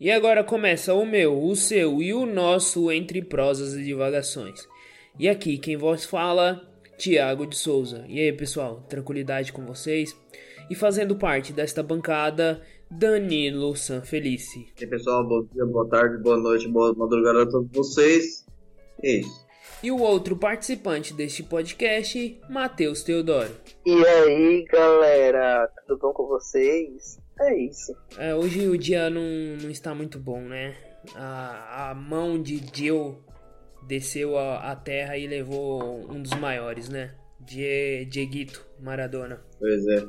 E agora começa o meu, o seu e o nosso Entre Prosas e Divagações. E aqui quem vos fala, Tiago de Souza. E aí pessoal, tranquilidade com vocês? E fazendo parte desta bancada, Danilo Sanfelice. E aí pessoal, bom dia, boa tarde, boa noite, boa madrugada a todos vocês. É isso. E o outro participante deste podcast, Matheus Teodoro. E aí galera, tudo bom com vocês? É isso. É, hoje o dia não, não está muito bom, né? A, a mão de Jill desceu a, a terra e levou um dos maiores, né? Die, Dieguito Maradona. Pois é.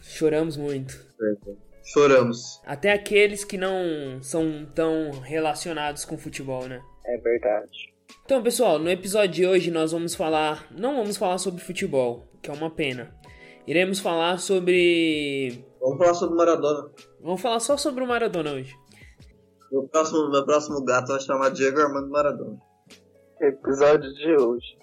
Choramos muito. Pois é. Choramos. Até aqueles que não são tão relacionados com futebol, né? É verdade. Então, pessoal, no episódio de hoje nós vamos falar, não vamos falar sobre futebol, que é uma pena. Iremos falar sobre Vamos falar sobre Maradona. Vamos falar só sobre o Maradona hoje. Meu próximo, meu próximo gato vai chamar Diego Armando Maradona. Episódio de hoje.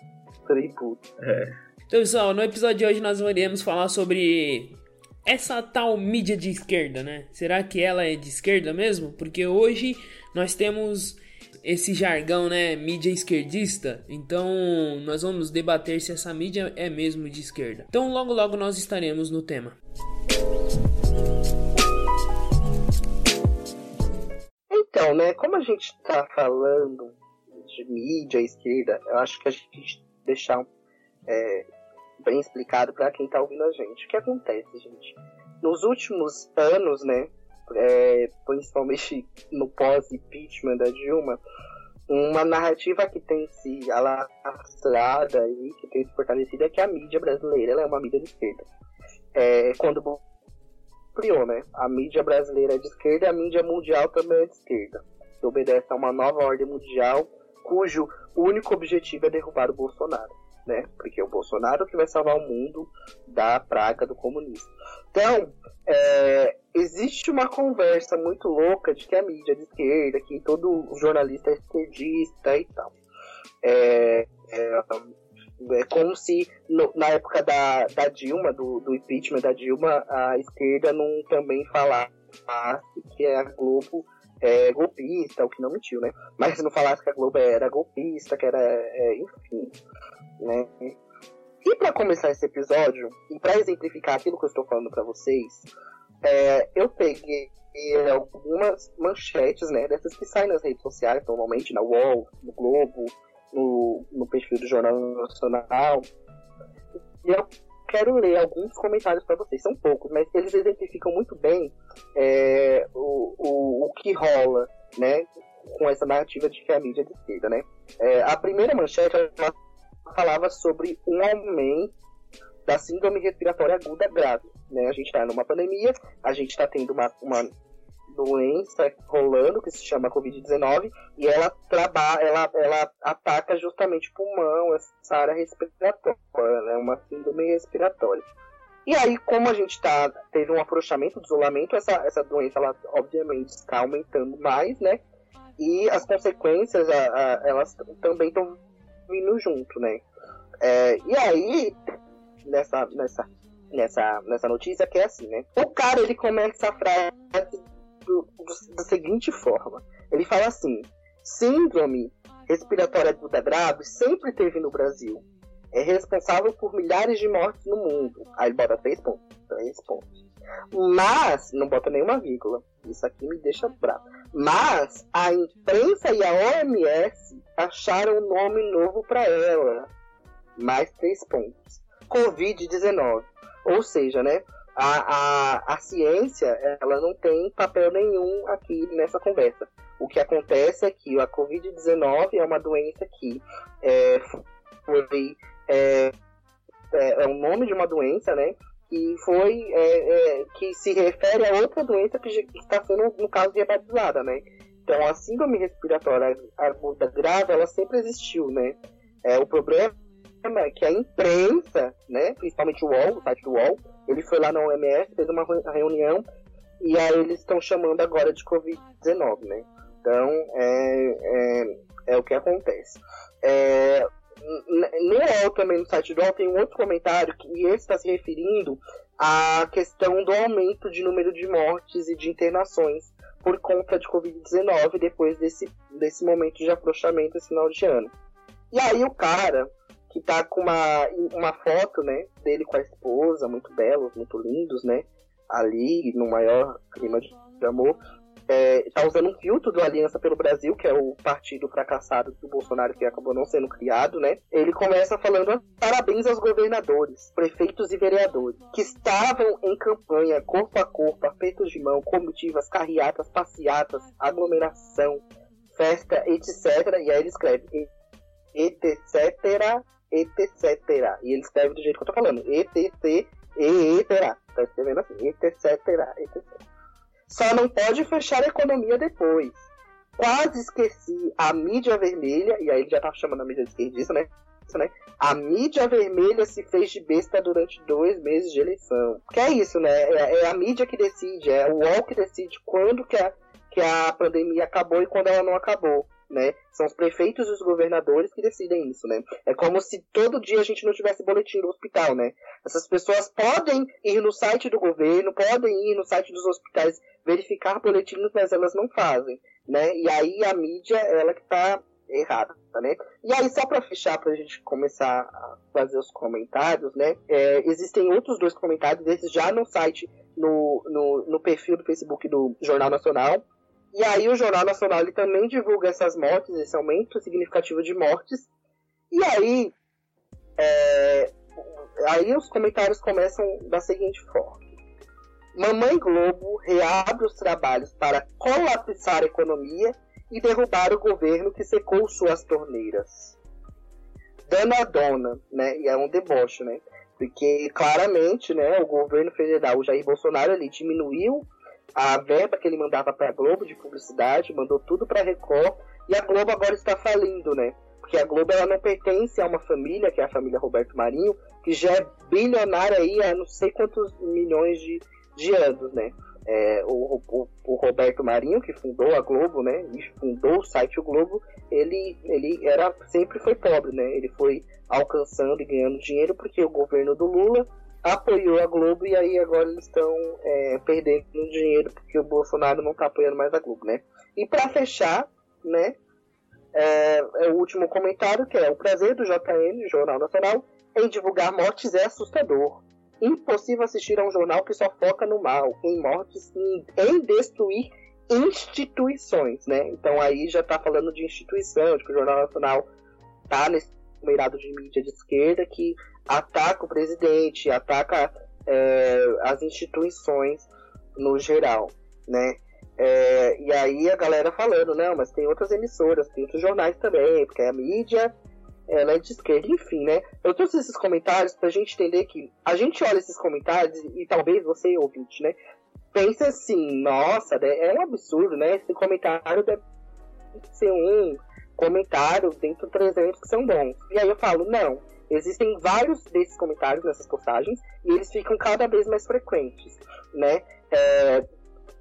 Tributo. É. Então, pessoal, no episódio de hoje nós iremos falar sobre essa tal mídia de esquerda, né? Será que ela é de esquerda mesmo? Porque hoje nós temos esse jargão, né, mídia esquerdista. Então, nós vamos debater se essa mídia é mesmo de esquerda. Então, logo logo nós estaremos no tema. Então, né, como a gente tá falando de mídia esquerda, eu acho que a gente deixar é, bem explicado para quem tá ouvindo a gente. O que acontece, gente? Nos últimos anos, né, é, principalmente no pós-impeachment da Dilma, uma narrativa que tem se alastrada e que tem se fortalecido é que a mídia brasileira ela é uma mídia de esquerda. É, quando criou, né? A mídia brasileira é de esquerda e a mídia mundial também é de esquerda. Que obedece a uma nova ordem mundial cujo único objetivo é derrubar o Bolsonaro, né? Porque é o Bolsonaro que vai salvar o mundo da praga do comunismo. Então, é, existe uma conversa muito louca de que a mídia é de esquerda, que todo jornalista é esquerdista e tal. É, é, é como se no, na época da, da Dilma, do, do impeachment da Dilma, a esquerda não também falasse que a Globo é golpista, o que não mentiu, né? Mas não falasse que a Globo era golpista, que era, é, enfim, né? E para começar esse episódio, e para exemplificar aquilo que eu estou falando para vocês, é, eu peguei algumas manchetes, né, dessas que saem nas redes sociais, normalmente na UOL, no Globo, no, no perfil do Jornal Nacional. E eu quero ler alguns comentários para vocês, são poucos, mas eles exemplificam muito bem é, o, o, o que rola, né, com essa narrativa de que a mídia é de esquerda, né. É, a primeira manchete falava sobre um aumento da síndrome respiratória aguda grave, né. A gente está numa pandemia, a gente está tendo uma, uma doença rolando que se chama Covid-19 e ela trabalha, ela, ela ataca justamente o pulmão, essa área respiratória, né, uma síndrome respiratória. E aí, como a gente tá, teve um afrouxamento do isolamento, essa, essa doença, ela obviamente está aumentando mais, né? E as consequências, a, a, elas também estão vindo junto, né? É, e aí, nessa, nessa, nessa, nessa notícia que é assim, né? O cara, ele começa a frase do, do, da seguinte forma. Ele fala assim: síndrome respiratória aguda grave sempre teve no Brasil. É responsável por milhares de mortes no mundo. Aí ele bota três pontos. Três pontos. Mas, não bota nenhuma vírgula. Isso aqui me deixa bravo. Mas a imprensa e a OMS acharam um nome novo para ela. Mais três pontos. Covid-19. Ou seja, né? a, a, a ciência ela não tem papel nenhum aqui nessa conversa. O que acontece é que a Covid-19 é uma doença que é, foi é, é, é o nome de uma doença, né? Que foi é, é, que se refere a outra doença que está sendo no caso diabatizada, né? Então a síndrome respiratória aguda grave ela sempre existiu, né? É, o problema é que a imprensa, né, principalmente o UOL, o site do UOL, ele foi lá na OMS, fez uma reunião e aí eles estão chamando agora de Covid-19, né? Então, é, é, é, o que acontece. É, no UOL também, no site do UOL, tem um outro comentário que esse está se referindo à questão do aumento de número de mortes e de internações por conta de Covid-19 depois desse, desse momento de afrouxamento esse final de ano. E aí o cara, que tá com uma, uma foto, né, dele com a esposa, muito belos, muito lindos, né, ali no maior clima de amor, é, tá usando um filtro do Aliança pelo Brasil, que é o partido fracassado do Bolsonaro que acabou não sendo criado, né? Ele começa falando parabéns aos governadores, prefeitos e vereadores, que estavam em campanha corpo a corpo, apertos de mão, comitivas, carreatas, passeatas, aglomeração, festa, etc. E aí ele escreve etc, etc. E ele escreve do jeito que eu tô falando, etc, etc. Tá escrevendo assim, etc, etc. Só não pode fechar a economia depois. Quase esqueci a mídia vermelha, e aí ele já tá chamando a mídia de esquerdista, né? né? A mídia vermelha se fez de besta durante dois meses de eleição. Que é isso, né? É, é a mídia que decide, é o UOL que decide quando que a, que a pandemia acabou e quando ela não acabou né? São os prefeitos e os governadores que decidem isso, né? É como se todo dia a gente não tivesse boletim do hospital, né? Essas pessoas podem ir no site do governo, podem ir no site dos hospitais verificar boletins, mas elas não fazem, né? E aí a mídia, ela que tá errada, né? E aí, só para fechar, para a gente começar a fazer os comentários, né? É, existem outros dois comentários, esses já no site, no, no, no perfil do Facebook do Jornal Nacional, e aí o Jornal Nacional ele também divulga essas mortes, esse aumento significativo de mortes. E aí, é, aí os comentários começam da seguinte forma. Mamãe Globo reabre os trabalhos para colapsar a economia e derrubar o governo que secou suas torneiras. Dana Dona, né? E é um deboche, né? Porque claramente, né, o governo federal, o Jair Bolsonaro, ele diminuiu a verba que ele mandava para a Globo de publicidade, mandou tudo para a Record, e a Globo agora está falindo, né? Porque a Globo ela não pertence a uma família, que é a família Roberto Marinho, que já é bilionária aí há não sei quantos milhões de, de anos, né? É, o, o, o, Roberto Marinho, que fundou a Globo, né? E fundou o site O Globo, ele, ele era, sempre foi pobre, né? Ele foi alcançando e ganhando dinheiro porque o governo do Lula apoiou a Globo e aí agora eles estão é, perdendo dinheiro porque o Bolsonaro não está apoiando mais a Globo, né? E para fechar, né, é, é, o último comentário que é o prazer do JN, Jornal Nacional, em divulgar mortes é assustador. Impossível assistir a um jornal que só foca no mal, em mortes, em, em destruir instituições, né? Então aí já está falando de instituição, de que o Jornal Nacional está nesse meirado de mídia de esquerda que ataca o presidente, ataca é, as instituições no geral, né? É, e aí a galera falando, não, mas tem outras emissoras, tem outros jornais também, porque a mídia ela é de esquerda, enfim, né? Eu trouxe esses comentários pra gente entender que a gente olha esses comentários e, talvez você, ouvinte, né? Pensa assim, nossa, né, é um absurdo, né? Esse comentário deve ser um comentário dentro de 300 que são bons. E aí eu falo, não, Existem vários desses comentários nessas postagens e eles ficam cada vez mais frequentes, né? É,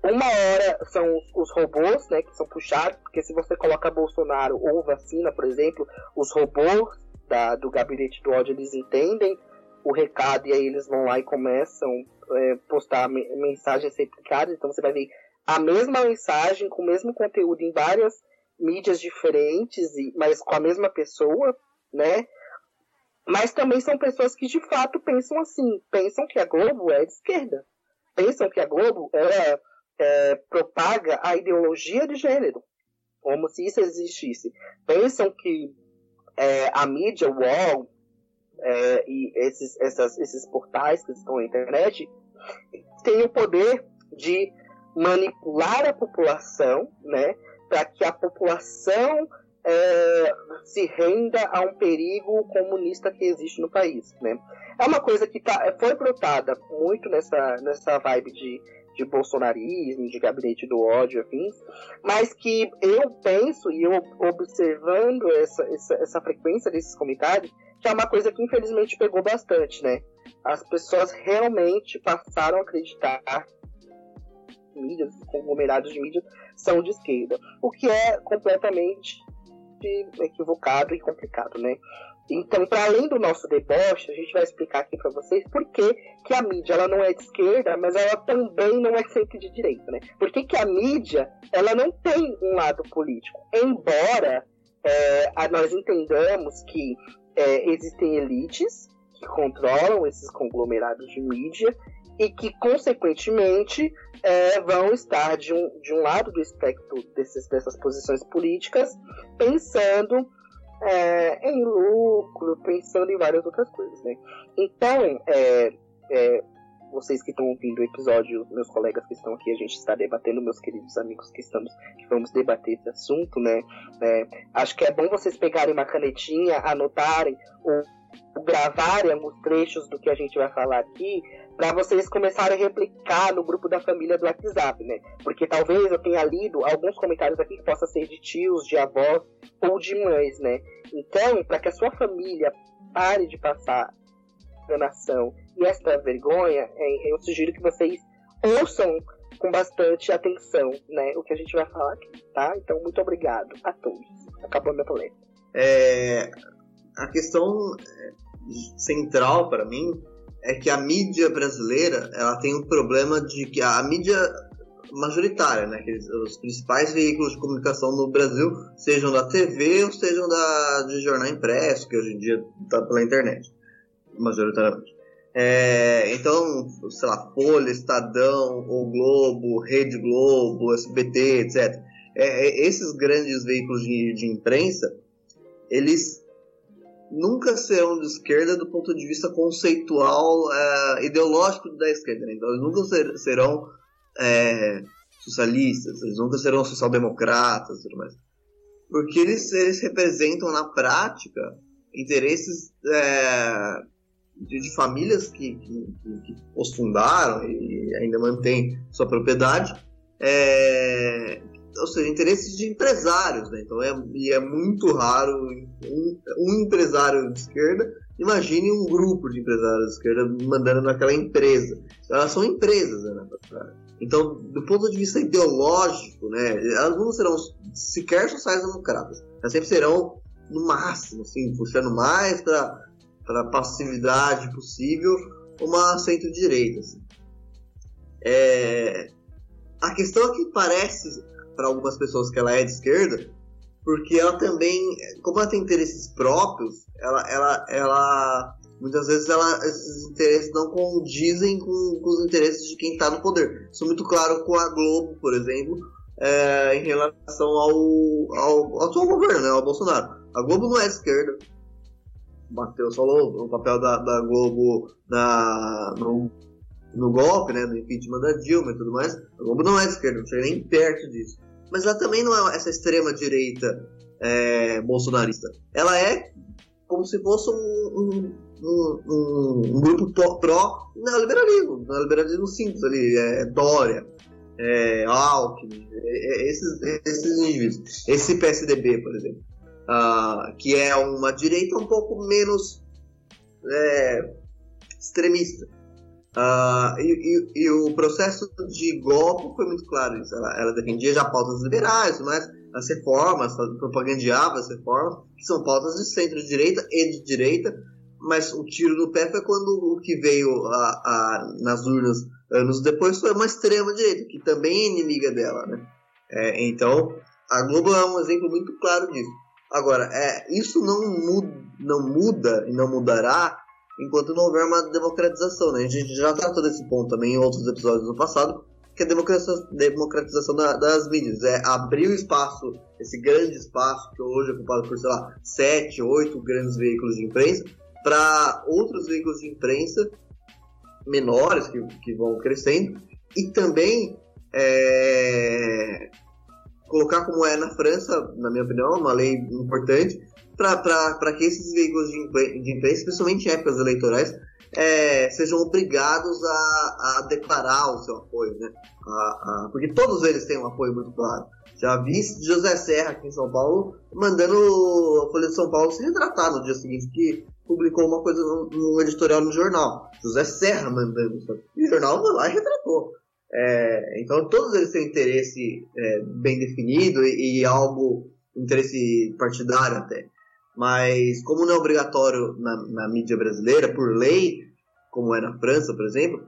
uma hora são os, os, robôs, né, que são puxados, porque se você coloca Bolsonaro ou vacina, por exemplo, os robôs da, do gabinete do ódio, eles entendem o recado e aí eles vão lá e começam é, postar mensagens replicadas, então você vai ver a mesma mensagem com o mesmo conteúdo em várias mídias diferentes, mas com a mesma pessoa, né? Mas também são pessoas que de fato pensam assim, pensam que a Globo é de esquerda, pensam que a Globo é, é, propaga a ideologia de gênero, como se isso existisse. Pensam que é, a mídia, o UOL é, e esses, essas, esses portais que estão na internet têm o poder de manipular a população, né, para que a população é, se renda a um perigo comunista que existe no país, né? É uma coisa que tá, foi brotada muito nessa, nessa vibe de, de bolsonarismo, de gabinete do ódio, afins, mas que eu penso, e eu observando essa, essa, essa frequência desses comentários, que é uma coisa que infelizmente pegou bastante, né? As pessoas realmente passaram a acreditar mídias, conglomerados de mídias, são de esquerda. O que é completamente equivocado e complicado, né? Então, para além do nosso deboche, a gente vai explicar aqui para vocês por que, que a mídia ela não é de esquerda, mas ela também não é sempre de direita, né? Por que, que a mídia ela não tem um lado político? Embora é, nós entendamos que é, existem elites que controlam esses conglomerados de mídia e que, consequentemente, é, vão estar de um, de um lado do espectro desses, dessas posições políticas, pensando é, em lucro, pensando em várias outras coisas, né? Então, é, é, vocês que estão ouvindo o episódio, meus colegas que estão aqui, a gente está debatendo, meus queridos amigos que estamos, que vamos debater esse assunto, né? É, acho que é bom vocês pegarem uma canetinha, anotarem ou, gravarem alguns trechos do que a gente vai falar aqui, para vocês começarem a replicar no grupo da família do WhatsApp, né? Porque talvez eu tenha lido alguns comentários aqui que possa ser de tios, de avós ou de mães, né? Então, para que a sua família pare de passar enganação e esta vergonha, é, eu sugiro que vocês ouçam com bastante atenção, né, o que a gente vai falar aqui, tá? Então, muito obrigado a todos. Acabou minha polêmica. É, a questão é, central para mim é que a mídia brasileira ela tem um problema de que a, mídia majoritária, né, que os principais veículos de comunicação no Brasil sejam da TV ou sejam da de jornal impresso, que hoje em dia está pela internet, majoritariamente. É, então, sei lá, Folha, Estadão, O Globo, Rede Globo, SBT, etc. É, é, esses grandes veículos de, de imprensa, eles nunca serão de esquerda do ponto de vista conceitual, é, ideológico da esquerda. Né? Então, eles nunca ser, serão é, socialistas, eles nunca serão social-democratas, tudo. Porque eles, eles representam na prática interesses é, de, de, famílias que, que, que, os fundaram e ainda mantêm sua propriedade, é, ou seja, interesses de empresários, né? Então é, e é muito raro um, um, empresário de esquerda. Imagine um grupo de empresários de esquerda mandando naquela empresa. Elas são empresas, né? Então, do ponto de vista ideológico, né, elas não serão sequer sociais-democratas. Elas sempre serão, no máximo, assim, puxando mais para a passividade possível, uma centro-direita. Assim. É... A questão é que parece para algumas pessoas que ela é de esquerda, porque ela também, como ela tem interesses próprios, ela, ela, ela muitas vezes ela, esses interesses não condizem com, com os interesses de quem está no poder. Isso é muito claro com a Globo, por exemplo, é, em relação ao, ao, atual governo, né, ao Bolsonaro. A Globo não é de esquerda. Matheus falou o papel da, da Globo na, no, no golpe, né, no impeachment da Dilma e tudo mais. A Globo não é de esquerda, não chega nem perto disso mas ela também não é essa extrema direita é, bolsonarista. Ela é como se fosse um, um, um, um grupo pró-neoliberalismo, neoliberalismo simples ali, é, Dória, é, Alckmin, é, é, esses, esses indivíduos. Esse PSDB, por exemplo, uh, que é uma direita um pouco menos é, extremista. Uh, e, e, e, o processo de golpe foi muito claro. Ela, ela defendia já pautas liberais, mas as reformas, propagandeava as reformas, que são pautas de centro-direita e de direita, mas o tiro no pé foi quando o que veio a, a, nas urnas anos depois foi uma extrema-direita, que também é inimiga dela. Né? É, então, a Globo é um exemplo muito claro disso. Agora, é, isso não muda, não muda e não mudará enquanto não houver uma democratização. Né? A gente já tratou desse ponto também em outros episódios do passado, que é a democratização da, das mídias. É abrir o espaço, esse grande espaço que hoje é ocupado por, sei lá, sete, oito grandes veículos de imprensa, para outros veículos de imprensa menores que, que vão crescendo e também é, colocar como é na França, na minha opinião, uma lei importante, para que esses veículos de, de imprensa, especialmente em épocas eleitorais, é, sejam obrigados a, a, declarar o seu apoio, né? A, a, porque todos eles têm um apoio muito claro. Já vi José Serra aqui em São Paulo mandando a Folha de São Paulo se retratar no dia seguinte que publicou uma coisa no editorial no jornal. José Serra mandando. E o jornal foi lá e retratou. É, então todos eles têm interesse é, bem definido e, e algo interesse partidário até. Mas como não é obrigatório na, na mídia brasileira, por lei, como é na França, por exemplo,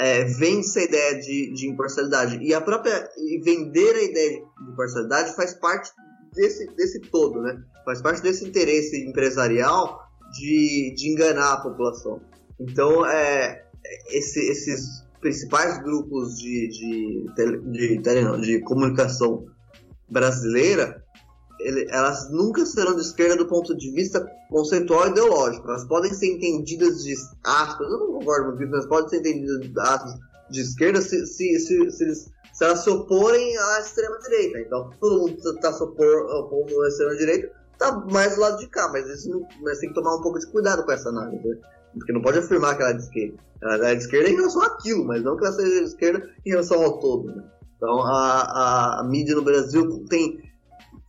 é, vende-se a ideia de, de imparcialidade. E a própria. E vender a ideia de imparcialidade faz parte desse, desse todo, né? Faz parte desse interesse empresarial de, de enganar a população. Então, é, esse, esses principais grupos de, de, de, de comunicação brasileira, ele, elas nunca serão de esquerda do ponto de vista conceitual e ideológico. Elas podem ser entendidas de aspas, eu não concordo muito, mas podem ser entendidas de aspas de esquerda se, se, se, se, se elas se oporem à extrema-direita. Então, todo mundo está se opondo à extrema-direita, está mais do lado de cá, mas, isso não, mas tem que tomar um pouco de cuidado com essa análise. Né? Porque não pode afirmar que ela é de esquerda. Ela é de esquerda em relação àquilo, mas não que ela seja de esquerda em relação ao todo. Né? Então, a, a, a mídia no Brasil tem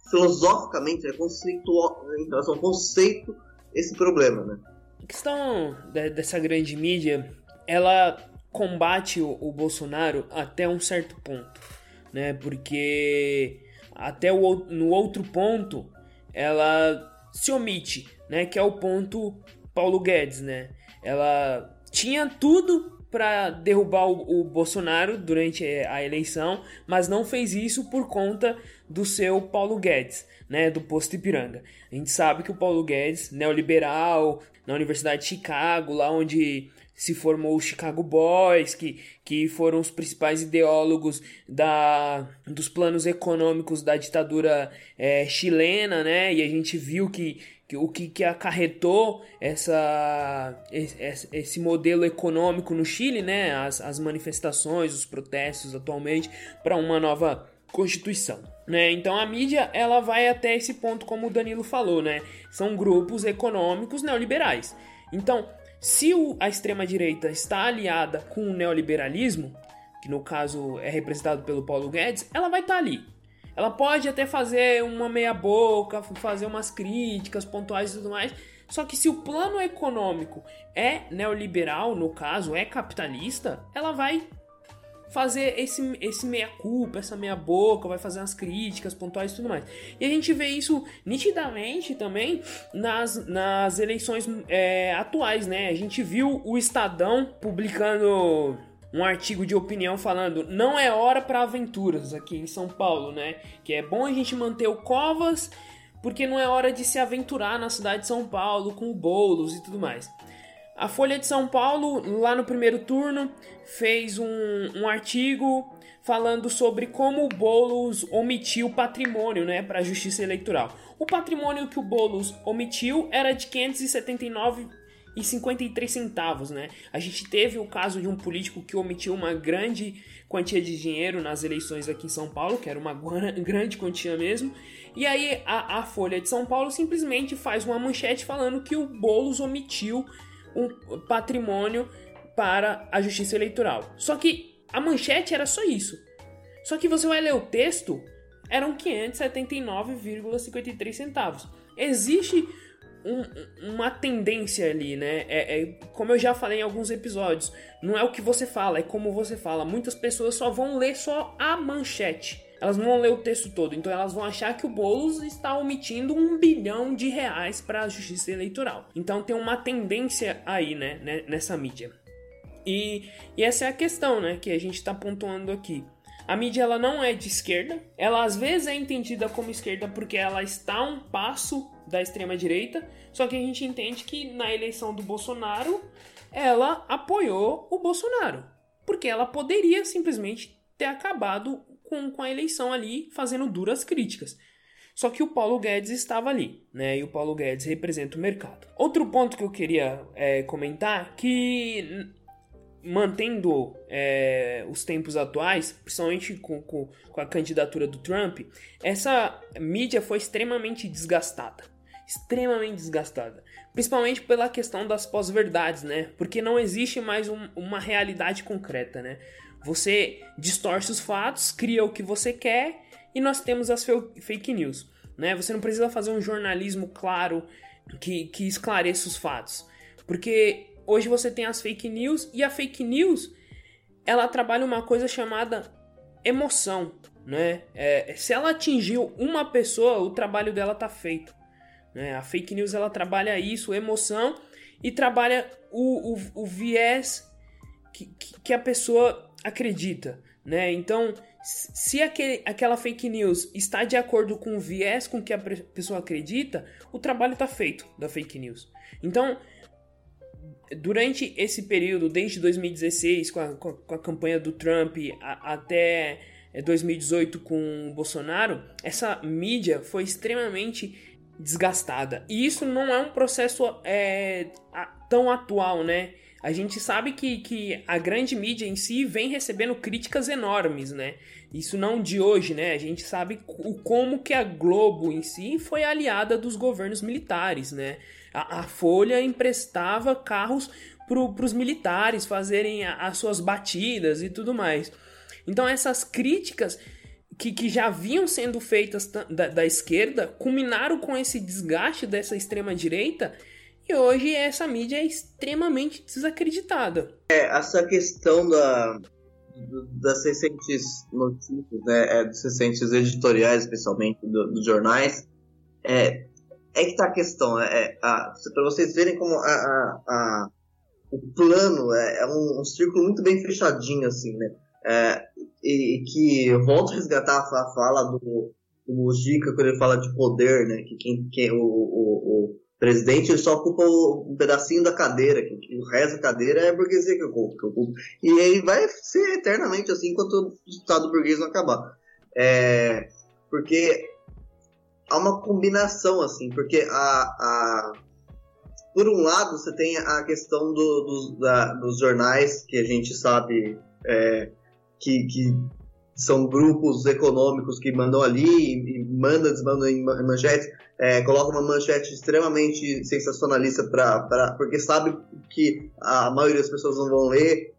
filosoficamente, é conceitual, em relação ao conceito, esse problema, né? A questão dessa grande mídia, ela combate o, o Bolsonaro até um certo ponto, né? Porque até o, no outro ponto, ela se omite, né? Que é o ponto Paulo Guedes, né? Ela tinha tudo para derrubar o, o, Bolsonaro durante a eleição, mas não fez isso por conta do seu Paulo Guedes, né, do posto Ipiranga. A gente sabe que o Paulo Guedes, neoliberal, na Universidade de Chicago, lá onde se formou o Chicago Boys, que, que foram os principais ideólogos da, dos planos econômicos da ditadura é, chilena, né? E a gente viu que o que, que acarretou essa, esse, esse modelo econômico no Chile, né? As, as manifestações, os protestos atualmente, para uma nova Constituição. Né? Então a mídia ela vai até esse ponto, como o Danilo falou, né? São grupos econômicos neoliberais. Então, se o, a extrema-direita está aliada com o neoliberalismo, que no caso é representado pelo Paulo Guedes, ela vai estar tá ali. Ela pode até fazer uma meia-boca, fazer umas críticas pontuais e tudo mais. Só que se o plano econômico é neoliberal, no caso, é capitalista, ela vai fazer esse, esse meia-culpa, essa meia-boca, vai fazer umas críticas pontuais e tudo mais. E a gente vê isso nitidamente também nas, nas eleições é, atuais, né? A gente viu o Estadão publicando um artigo de opinião falando não é hora para aventuras aqui em São Paulo, né? Que é bom a gente manter o Covas porque não é hora de se aventurar na cidade de São Paulo com o Boulos e tudo mais. A Folha de São Paulo, lá no primeiro turno, fez um, um artigo falando sobre como o Boulos omitiu patrimônio né, para a Justiça Eleitoral. O patrimônio que o Boulos omitiu era de 579,53 centavos, né? A gente teve o caso de um político que omitiu uma grande quantia de dinheiro nas eleições aqui em São Paulo, que era uma grande quantia mesmo. E aí a, a Folha de São Paulo simplesmente faz uma manchete falando que o Boulos omitiu um patrimônio para a justiça eleitoral. Só que a manchete era só isso. Só que você vai ler o texto, eram 579,53 centavos. Existe um, uma tendência ali, né? É, é, como eu já falei em alguns episódios, não é o que você fala, é como você fala. Muitas pessoas só vão ler só a manchete elas não vão ler o texto todo, então elas vão achar que o Boulos está omitindo um bilhão de reais para a justiça eleitoral. Então tem uma tendência aí, né, né, nessa mídia. E, e essa é a questão, né, que a gente está pontuando aqui. A mídia ela não é de esquerda, ela às vezes é entendida como esquerda porque ela está um passo da extrema direita, só que a gente entende que na eleição do Bolsonaro ela apoiou o Bolsonaro, porque ela poderia simplesmente ter acabado com, com a eleição ali fazendo duras críticas. Só que o Paulo Guedes estava ali, né? E o Paulo Guedes representa o mercado. Outro ponto que eu queria é, comentar que mantendo é, os tempos atuais, principalmente com, com, com, a candidatura do Trump, essa mídia foi extremamente desgastada. Extremamente desgastada. Principalmente pela questão das pós-verdades, né? Porque não existe mais um, uma realidade concreta, né? Você distorce os fatos, cria o que você quer e nós temos as fake news. Né? Você não precisa fazer um jornalismo claro que, que esclareça os fatos. Porque hoje você tem as fake news e a fake news ela trabalha uma coisa chamada emoção. Né? É, se ela atingiu uma pessoa, o trabalho dela tá feito. Né? A fake news ela trabalha isso, emoção, e trabalha o, o, o viés que, que a pessoa acredita. Né? Então, se aquele, aquela fake news está de acordo com o viés com que a pessoa acredita, o trabalho está feito da fake news. Então, durante esse período, desde 2016, com a, com a campanha do Trump a, até 2018 é, com o Bolsonaro, essa mídia foi extremamente desgastada. E isso não é um processo é, tão atual, né? A gente sabe que, que a grande mídia em si vem recebendo críticas enormes, né? Isso não de hoje, né? A gente sabe o como que a Globo em si foi aliada dos governos militares, né? A, a Folha emprestava carros para os militares fazerem a, as suas batidas e tudo mais. Então essas críticas que, que já vinham sendo feitas da, da esquerda culminaram com esse desgaste dessa extrema direita e hoje essa mídia é extremamente desacreditada. É, essa questão da, das recentes notícias, né, é, dos recentes editoriais, especialmente dos do jornais, é, é que tá a questão. É, é para vocês verem como a, a, a o plano é, é um, um, círculo muito bem fechadinho, assim, né? É, e, que eu volto a resgatar a fala do, do Mujica quando ele fala de poder, né? Que quem, quem o, o, o presidente ele só ocupa um pedacinho da cadeira, que, que, o resto da cadeira é a burguesia que ocupa, que ocupa. E aí vai ser eternamente assim enquanto o Estado burguês não acabar. É, porque há uma combinação, assim, porque a, a por um lado você tem a questão do, do, da, dos jornais, que a gente sabe é, que, que são grupos econômicos que mandam ali e, e mandam, desmandam em manchetes, é, colocam uma manchete extremamente sensacionalista pra, pra, porque sabe que a maioria das pessoas não vão ler.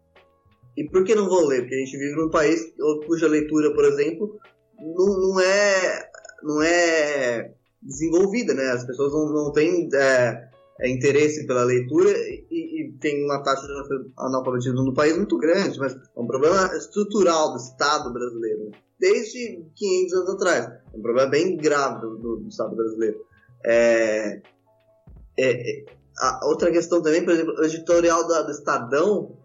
E por que não vão ler? Porque a gente vive num país cuja leitura, por exemplo, não, não é não é desenvolvida, né? As pessoas não, não têm é, é, interesse pela leitura e, e, tem uma taxa de analfabetismo no país muito grande, mas é um problema estrutural do Estado brasileiro, né? desde 500 anos atrás. É um problema bem grave do, do, do Estado brasileiro. É, é, é outra questão também, por exemplo, o editorial do, do Estadão,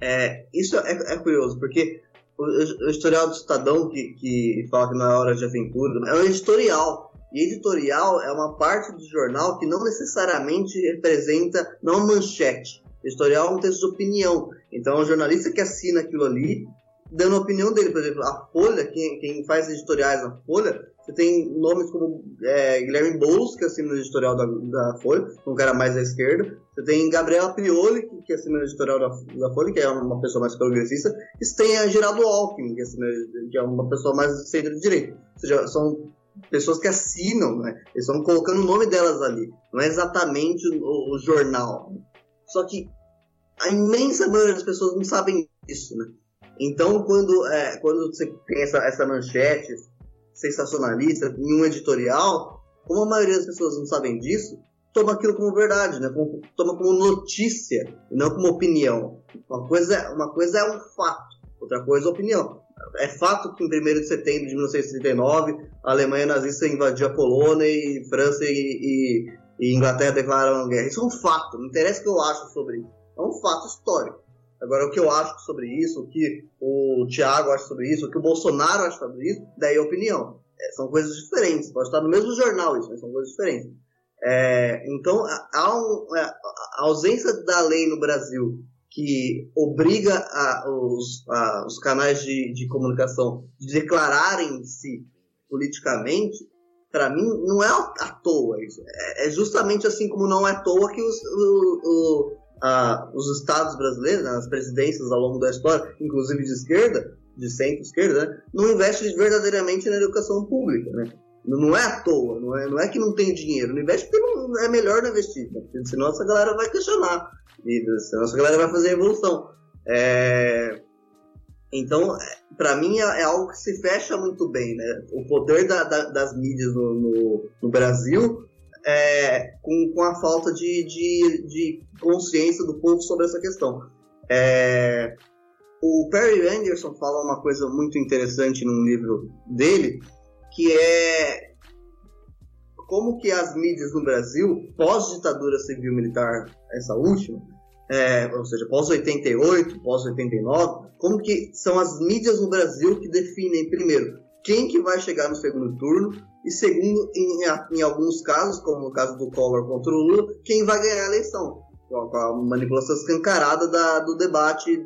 é, isso é, é curioso, porque o, o editorial do Estadão, que, que fala que não é hora de aventura, é um editorial. E editorial é uma parte do jornal que não necessariamente representa, não manchete. Editorial é um texto de opinião. Então, é um jornalista que assina aquilo ali, dando a opinião dele. Por exemplo, a Folha, quem, quem faz editoriais na Folha, você tem nomes como é, Guilherme Boulos, que assina o editorial da, da Folha, um cara mais à esquerda. Você tem Gabriela Prioli, que, que assina o editorial da, da Folha, que é uma pessoa mais progressista. E você tem a Geraldo Alckmin, que, assina, que é uma pessoa mais centro-direita. Ou seja, são pessoas que assinam, né? Eles estão colocando o nome delas ali. Não é exatamente o, o jornal. Só que a imensa maioria das pessoas não sabem isso, né? Então, quando, é, quando você tem essa, essa manchete sensacionalista em um editorial, como a maioria das pessoas não sabem disso, toma aquilo como verdade, né? Como, toma como notícia não como opinião. Uma coisa, uma coisa é um fato, outra coisa é opinião. É fato que em 1 de setembro de 1939 a Alemanha nazista invadiu a Polônia e França e, e, e Inglaterra declararam guerra. Isso é um fato, não interessa o que eu acho sobre isso. É um fato histórico. Agora, o que eu acho sobre isso, o que o Thiago acha sobre isso, o que o Bolsonaro acha sobre isso, daí é opinião. É, são coisas diferentes. Pode estar no mesmo jornal isso, mas são coisas diferentes. É, então, há um, é, a ausência da lei no Brasil que obriga a, os, a, os canais de, de comunicação de declararem-se politicamente, para mim, não é à toa isso. É, é, justamente assim como não é à toa que os, o, o a, os estados brasileiros, né, as presidências ao longo da história, inclusive de esquerda, de centro-esquerda, né, não investem verdadeiramente na educação pública. Né? Não é à toa, não é, não é que não tem dinheiro, não investe porque não, é melhor não investir, né? senão essa galera vai questionar, e, senão essa galera vai fazer evolução. É... Então, para mim é, é, algo que se fecha muito bem, né? O poder da, da, das mídias no, no, no Brasil é, com, com a falta de, de, de, consciência do povo sobre essa questão. É, o Perry Anderson fala uma coisa muito interessante num livro dele, que é como que as mídias no Brasil, pós-ditadura civil-militar, essa última, é, ou seja, pós-88, pós-89, como que são as mídias no Brasil que definem, primeiro, quem que vai chegar no segundo turno, e segundo, em, em alguns casos, como no caso do Collor contra o Lula, quem vai ganhar a eleição. Com a manipulação escancarada da, do debate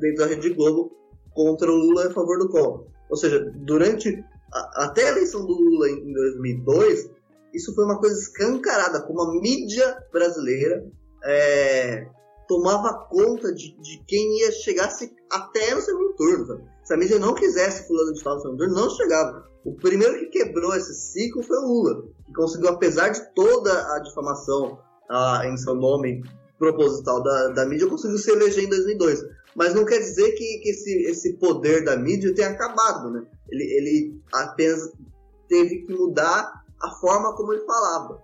dentro da Rede Globo contra o Lula a favor do Collor. Ou seja, durante a, até a eleição do Lula em, em 2002, isso foi uma coisa escancarada, como a mídia brasileira é, tomava conta de, de quem ia chegar até no segundo turno. Sabe? Se a mídia não quisesse fulano de tal no segundo turno, não chegava. O primeiro que quebrou esse ciclo foi o Lula, que conseguiu, apesar de toda a difamação a, em seu nome proposital da, da mídia, conseguiu se eleger em 2002. Mas não quer dizer que, que esse, esse poder da mídia tenha acabado, né? Ele, ele apenas teve que mudar a forma como ele falava.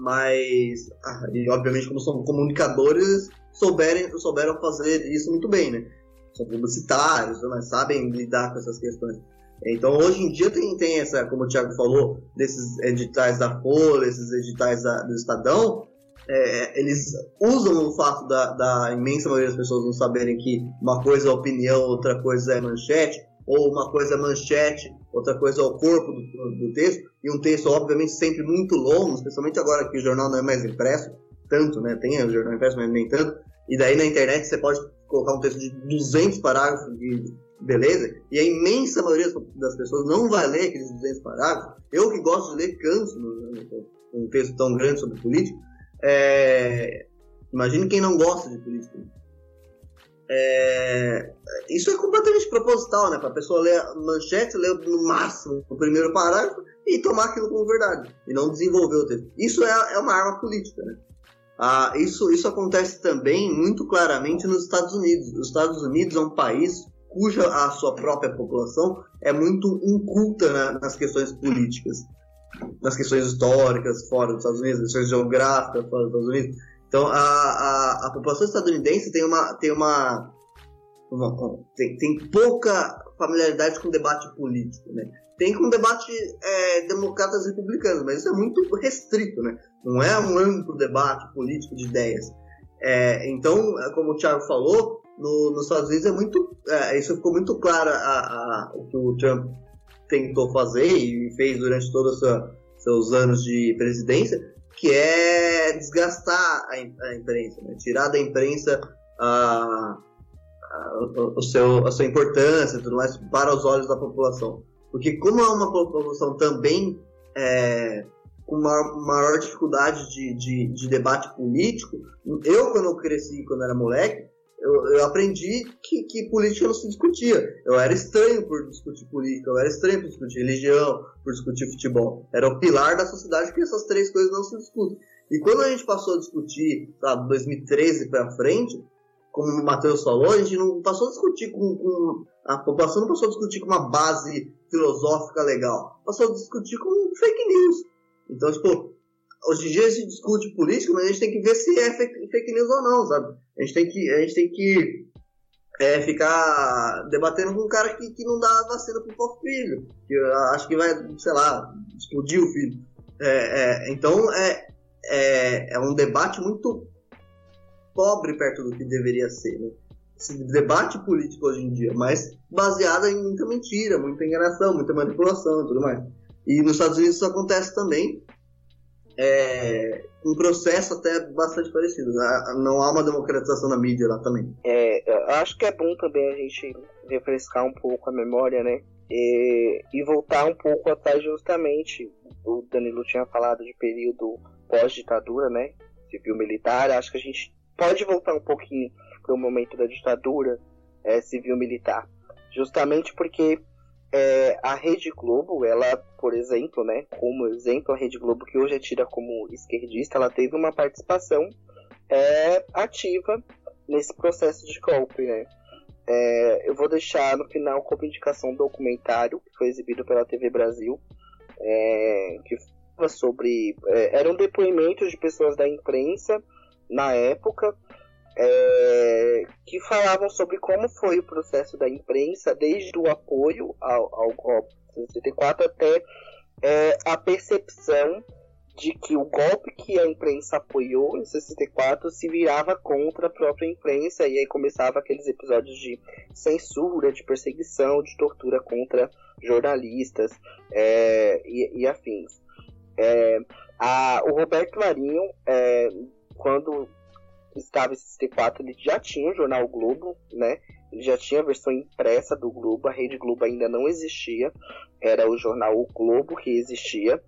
Mas, ah, e obviamente, como são comunicadores, souberem, souberam fazer isso muito bem, né? São publicitários, mas sabem lidar com essas questões. Então, hoje em dia tem, tem essa, como o Thiago falou, desses editais da Folha, esses editais da, do Estadão, é, eles usam o fato da, da, imensa maioria das pessoas não saberem que uma coisa é opinião, outra coisa é manchete, ou uma coisa é manchete, outra coisa é o corpo do, do, texto, e um texto, obviamente, sempre muito longo, especialmente agora que o jornal não é mais impresso, tanto, né? Tem o jornal impresso, mas nem tanto, e daí na internet você pode colocar um texto de 200 parágrafos, de, beleza, e a imensa maioria das pessoas não vai ler aqueles 200 parágrafos. Eu que gosto de ler canso um texto tão grande sobre política, é, imagine quem não gosta de política. É, isso é completamente proposital, né? Para a pessoa ler a manchete, ler no máximo o primeiro parágrafo e tomar aquilo como verdade e não desenvolver o texto. Isso é, é uma arma política, né? Ah, isso, isso acontece também muito claramente nos Estados Unidos. Os Estados Unidos é um país cuja a sua própria população é muito inculta né, nas questões políticas nas questões históricas fora dos Estados Unidos, questões geográficas fora dos Estados Unidos. Então, a, a, a população estadunidense tem uma, tem uma, uma tem, tem, pouca familiaridade com o debate político, né? Tem com o debate é, democratas e republicanos, mas isso é muito restrito, né? Não é um amplo debate político de ideias. É, então, como o Thiago falou, no, nos Estados Unidos é muito, é, isso ficou muito claro a, a, o que o Trump tentou fazer e fez durante todos os seus anos de presidência, que é desgastar a, a imprensa, né? tirar da imprensa a, a, o seu, a sua importância e tudo mais para os olhos da população. Porque como é uma população também é, com uma maior dificuldade de, de, de, debate político, eu quando eu cresci, quando era moleque, eu, eu aprendi que, que, política não se discutia. Eu era estranho por discutir política, eu era estranho por discutir religião, por discutir futebol. Era o pilar da sociedade que essas três coisas não se discutem. E quando a gente passou a discutir, sabe, 2013 para frente, como o Matheus falou, a gente não passou a discutir com, com, A população não passou a discutir com uma base filosófica legal. Passou a discutir com fake news. Então, tipo, hoje em dia a gente discute política, mas a gente tem que ver se é fake news ou não, sabe? A gente tem que, a gente tem que é, ficar debatendo com um cara que, que não dá vacina pro próprio filho, que acho que vai, sei lá, explodir o filho. É, é, então é, é, é, um debate muito pobre perto do que deveria ser, né? Esse debate político hoje em dia, mas baseado em muita mentira, muita enganação, muita manipulação e tudo mais. E nos Estados Unidos isso acontece também, é, um processo até bastante parecido. Não há uma democratização na mídia lá também. É, acho que é bom também a gente refrescar um pouco a memória, né? E, e voltar um pouco atrás justamente. O Danilo tinha falado de período pós-ditadura, né? Civil-militar. Acho que a gente pode voltar um pouquinho para o momento da ditadura é, civil-militar. Justamente porque é, a Rede Globo, ela, por exemplo, né, como exemplo, a Rede Globo, que hoje é tida como esquerdista, ela teve uma participação é, ativa nesse processo de golpe, né? É, eu vou deixar no final como indicação um documentário que foi exibido pela TV Brasil, é, que sobre. É, eram depoimentos de pessoas da imprensa na época é, que falavam sobre como foi o processo da imprensa, desde o apoio ao, ao golpe de 64 até é, a percepção de que o golpe que a imprensa apoiou em 64 se virava contra a própria imprensa e aí começava aqueles episódios de censura, de perseguição, de tortura contra jornalistas é, e, e, afins. É, a, o Roberto Marinho, é, quando estava em 64, ele já tinha o jornal Globo, né? Ele já tinha a versão impressa do Globo, a Rede Globo ainda não existia, era o jornal o Globo que existia.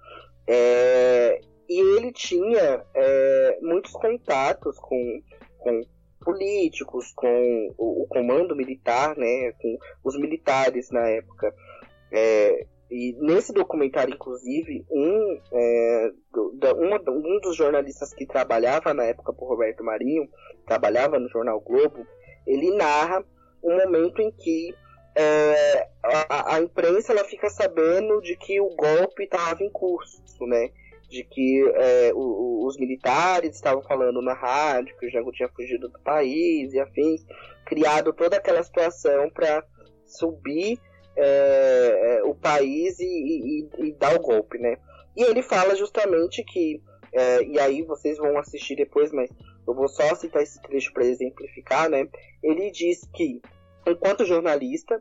É, e ele tinha é, muitos contatos com, com políticos, com o, o, comando militar, né, com os militares na época. É, e nesse documentário, inclusive, um, é, uma, um dos jornalistas que trabalhava na época por Roberto Marinho, trabalhava no jornal Globo, ele narra um momento em que é, a, a, imprensa ela fica sabendo de que o golpe estava em curso, né? De que é, o, os militares estavam falando na rádio que o Jango tinha fugido do país e afins, criado toda aquela situação para subir é, é, o país e, e, e, dar o golpe, né? E ele fala justamente que, é, e aí vocês vão assistir depois, mas eu vou só citar esse trecho para exemplificar, né? Ele diz que enquanto jornalista,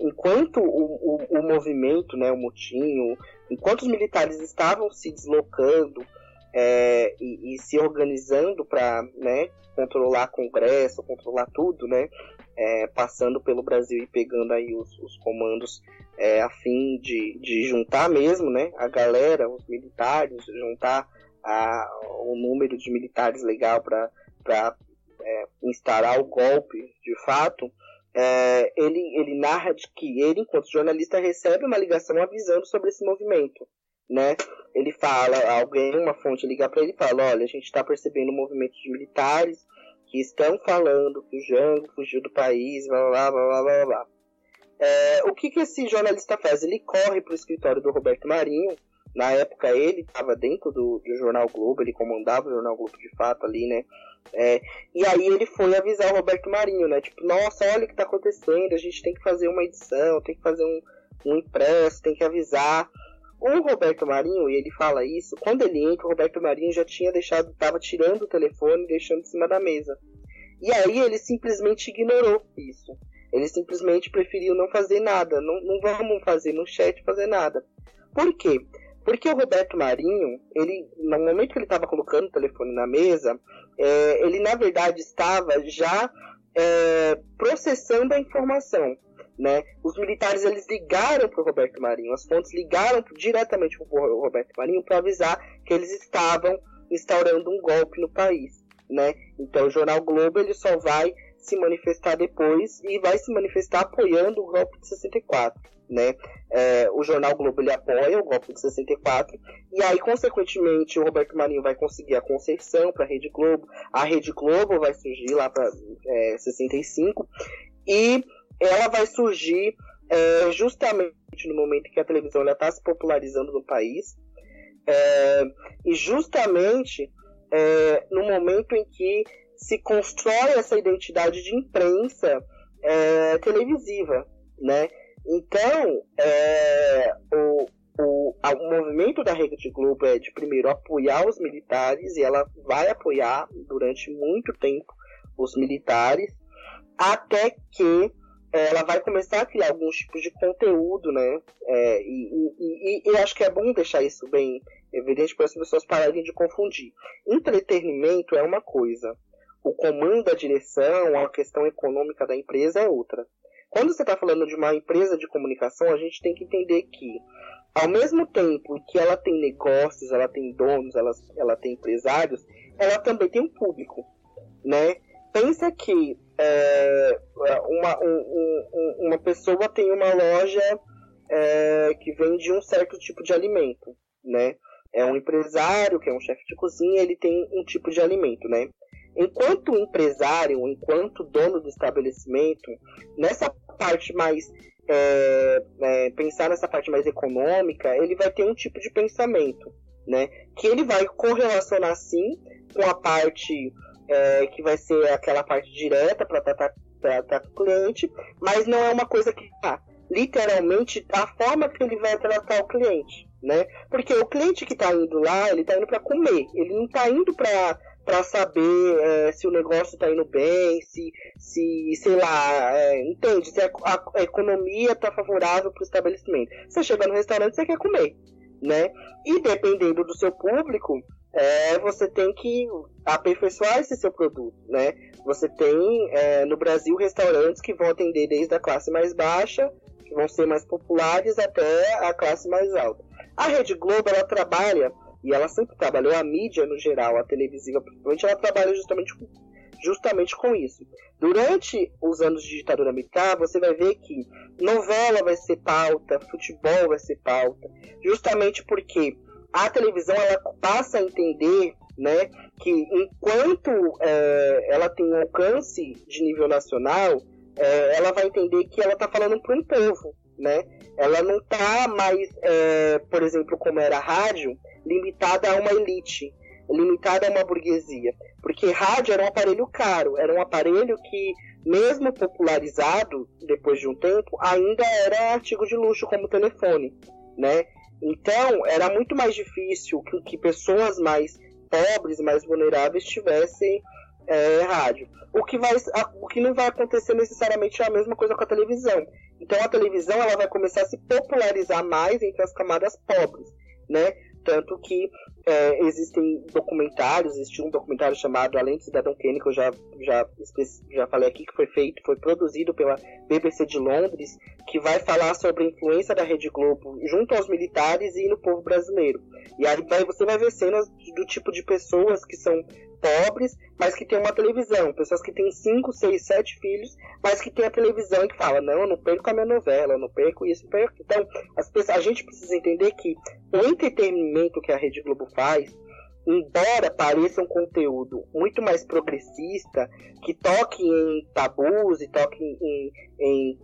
enquanto o, o, o movimento, né, o motim, enquanto os militares estavam se deslocando é, e, e, se organizando para né, controlar Congresso, controlar tudo, né, é, passando pelo Brasil e pegando aí os, os comandos é, a fim de, de juntar mesmo né, a galera, os militares, juntar a, o número de militares legal para é, instaurar o golpe de fato, é, ele, ele narra de que ele, enquanto jornalista, recebe uma ligação avisando sobre esse movimento. Né? Ele fala, alguém, uma fonte liga para ele e fala, olha, a gente está percebendo um movimento de militares que estão falando que o Jango fugiu do país, blá blá blá blá blá blá. É, o que, que esse jornalista faz? Ele corre para o escritório do Roberto Marinho. Na época ele estava dentro do, do Jornal Globo, ele comandava o Jornal Globo de fato ali, né? É, e aí ele foi avisar o Roberto Marinho, né? Tipo, nossa, olha o que tá acontecendo, a gente tem que fazer uma edição, tem que fazer um, um impresso, tem que avisar. O Roberto Marinho, e ele fala isso, quando ele entra, o Roberto Marinho já tinha deixado, tava tirando o telefone e deixando em cima da mesa. E aí ele simplesmente ignorou isso. Ele simplesmente preferiu não fazer nada. Não, não vamos fazer no chat fazer nada. Por quê? Porque o Roberto Marinho, ele, no momento que ele estava colocando o telefone na mesa, é, ele na verdade estava já é, processando a informação. Né? Os militares eles ligaram para o Roberto Marinho, as fontes ligaram diretamente para o Roberto Marinho para avisar que eles estavam instaurando um golpe no país. Né? Então o jornal Globo ele só vai se manifestar depois e vai se manifestar apoiando o golpe de 64 né? É, o jornal Globo ele apoia o golpe de 64 e aí consequentemente o Roberto Marinho vai conseguir a concessão para a Rede Globo, a Rede Globo vai surgir lá para é, 65 e ela vai surgir é, justamente no momento que a televisão está se popularizando no país é, e justamente é, no momento em que se constrói essa identidade de imprensa é, televisiva, né? Então, é, o, o, o movimento da Rede Globo é de primeiro apoiar os militares e ela vai apoiar durante muito tempo os militares até que ela vai começar a criar alguns tipos de conteúdo, né? É, e, e, e, e, acho que é bom deixar isso bem evidente para as pessoas pararem de confundir. Entretenimento é uma coisa, o comando da direção, a questão econômica da empresa é outra. Quando você está falando de uma empresa de comunicação, a gente tem que entender que, ao mesmo tempo que ela tem negócios, ela tem donos, ela, ela tem empresários, ela também tem um público, né? Pensa que é, uma, um, um, uma pessoa tem uma loja é, que vende um certo tipo de alimento, né? É um empresário que é um chefe de cozinha, ele tem um tipo de alimento, né? enquanto empresário, enquanto dono do estabelecimento, nessa parte mais é, é, pensar nessa parte mais econômica, ele vai ter um tipo de pensamento, né? Que ele vai correlacionar sim com a parte é, que vai ser aquela parte direta para tratar, tratar o cliente, mas não é uma coisa que tá literalmente a forma que ele vai tratar o cliente, né? Porque o cliente que está indo lá, ele está indo para comer, ele não está indo para para saber é, se o negócio está indo bem, se, se sei lá, é, entende? Se a, a, a economia está favorável para o estabelecimento. Você chega no restaurante, você quer comer, né? E dependendo do seu público, é, você tem que aperfeiçoar esse seu produto, né? Você tem é, no Brasil restaurantes que vão atender desde a classe mais baixa, que vão ser mais populares, até a classe mais alta. A Rede Globo ela trabalha e ela sempre trabalhou a mídia no geral, a televisiva principalmente, ela trabalha justamente com, justamente com isso. Durante os anos de ditadura militar, você vai ver que novela vai ser pauta, futebol vai ser pauta, justamente porque a televisão ela passa a entender né, que enquanto é, ela tem um alcance de nível nacional, é, ela vai entender que ela está falando para um povo, né? Ela não está mais, é, por exemplo, como era a rádio, limitada a uma elite, limitada a uma burguesia, porque rádio era um aparelho caro, era um aparelho que, mesmo popularizado depois de um tempo, ainda era artigo de luxo como telefone, né? Então, era muito mais difícil que, que pessoas mais pobres, mais vulneráveis tivessem é, rádio. O que, vai, o que não vai acontecer necessariamente é a mesma coisa com a televisão. Então, a televisão ela vai começar a se popularizar mais entre as camadas pobres, né? Tanto que é, existem documentários, existe um documentário chamado Além do Cidadão Kane, que eu já, já, já falei aqui, que foi feito, foi produzido pela BBC de Londres, que vai falar sobre a influência da Rede Globo junto aos militares e no povo brasileiro. E aí você vai ver cenas do tipo de pessoas que são pobres, mas que tem uma televisão. Pessoas que têm 5, 6, 7 filhos, mas que tem a televisão e que fala, não, eu não perco a minha novela, eu não perco isso, não perco. Então, pessoas, a gente precisa entender que o entretenimento que a Rede Globo faz, embora pareça um conteúdo muito mais progressista, que toque em tabus e toque em, em,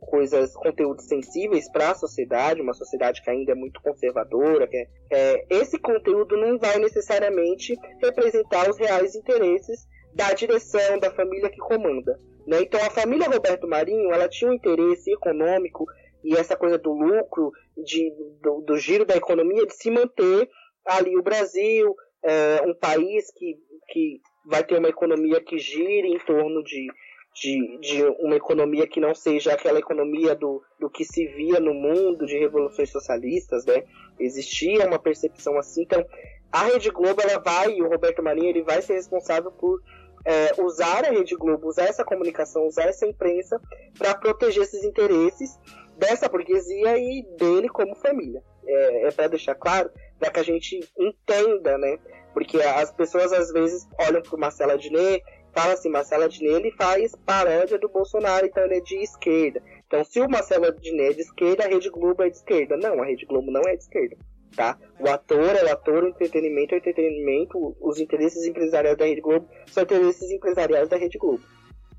coisas, conteúdos sensíveis para a sociedade, uma sociedade que ainda é muito conservadora, que é, é, esse conteúdo não vai necessariamente representar os reais interesses da direção, da família que comanda. Né? Então a família Roberto Marinho ela tinha um interesse econômico e essa coisa do lucro, de, do, do giro da economia, de se manter ali o Brasil, é um país que, que vai ter uma economia que gire em torno de, de, de uma economia que não seja aquela economia do, do que se via no mundo de revoluções socialistas, né? Existia uma percepção assim. Então, a Rede Globo, ela vai, e o Roberto Marinho, ele vai ser responsável por é, usar a Rede Globo, usar essa comunicação, usar essa imprensa para proteger esses interesses dessa burguesia e dele como família. É, é para deixar claro para que a gente entenda, né? Porque as pessoas às vezes olham para Marcelo Adnet fala assim, Marcelo Adnet ele faz paródia do Bolsonaro, então ele é de esquerda. Então, se o Marcelo Adnet é de esquerda, a Rede Globo é de esquerda. Não, a Rede Globo não é de esquerda, tá? O ator é o ator, o entretenimento é o entretenimento, os interesses empresariais da Rede Globo são interesses empresariais da Rede Globo,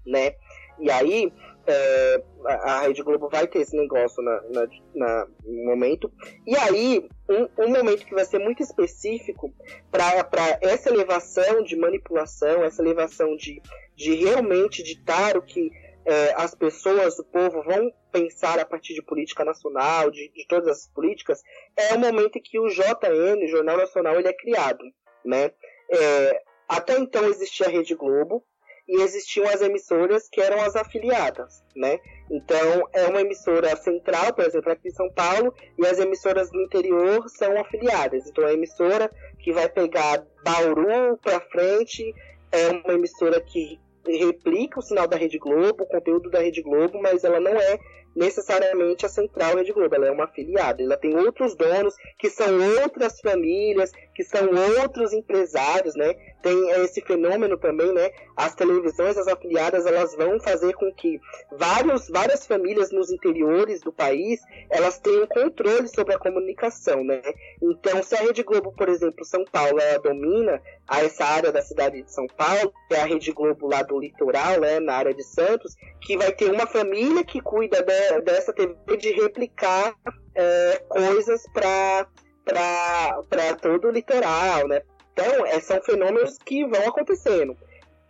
né? E aí, é, a Rede Globo vai ter esse negócio na, na, na no momento. E aí, um, um, momento que vai ser muito específico para essa elevação de manipulação, essa elevação de, de realmente ditar o que é, as pessoas, o povo vão pensar a partir de política nacional, de, de todas as políticas, é o momento em que o JN, o Jornal Nacional, ele é criado. Né? É, até então existia a Rede Globo, e existiam as emissoras que eram as afiliadas, né? Então é uma emissora central, por exemplo, aqui em São Paulo, e as emissoras do interior são afiliadas. Então a emissora que vai pegar Bauru para frente é uma emissora que replica o sinal da Rede Globo, o conteúdo da Rede Globo, mas ela não é necessariamente a central Rede Globo, ela é uma afiliada, ela tem outros donos que são outras famílias, que são outros empresários, né? Tem esse fenômeno também, né? As televisões, as afiliadas, elas vão fazer com que vários, várias famílias nos interiores do país, elas tenham controle sobre a comunicação, né? Então, se a Rede Globo, por exemplo, São Paulo, ela domina a essa área da cidade de São Paulo, é a Rede Globo lá do litoral, né, na área de Santos, que vai ter uma família que cuida de, dessa TV de replicar é, coisas para para todo o litoral, né? Então, é, são fenômenos que vão acontecendo.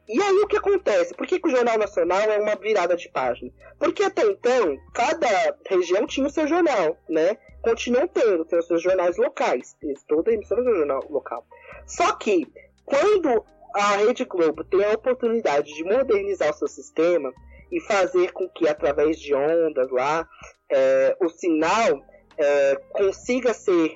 E aí o que acontece? Por que, que, o Jornal Nacional é uma virada de página? Porque até então, cada região tinha o seu jornal, né? continuam tendo, tem os seus jornais locais. Toda emissora é um jornal local. Só que, quando a Rede Globo tem a oportunidade de modernizar o seu sistema e fazer com que, através de ondas lá, é, o sinal é, consiga ser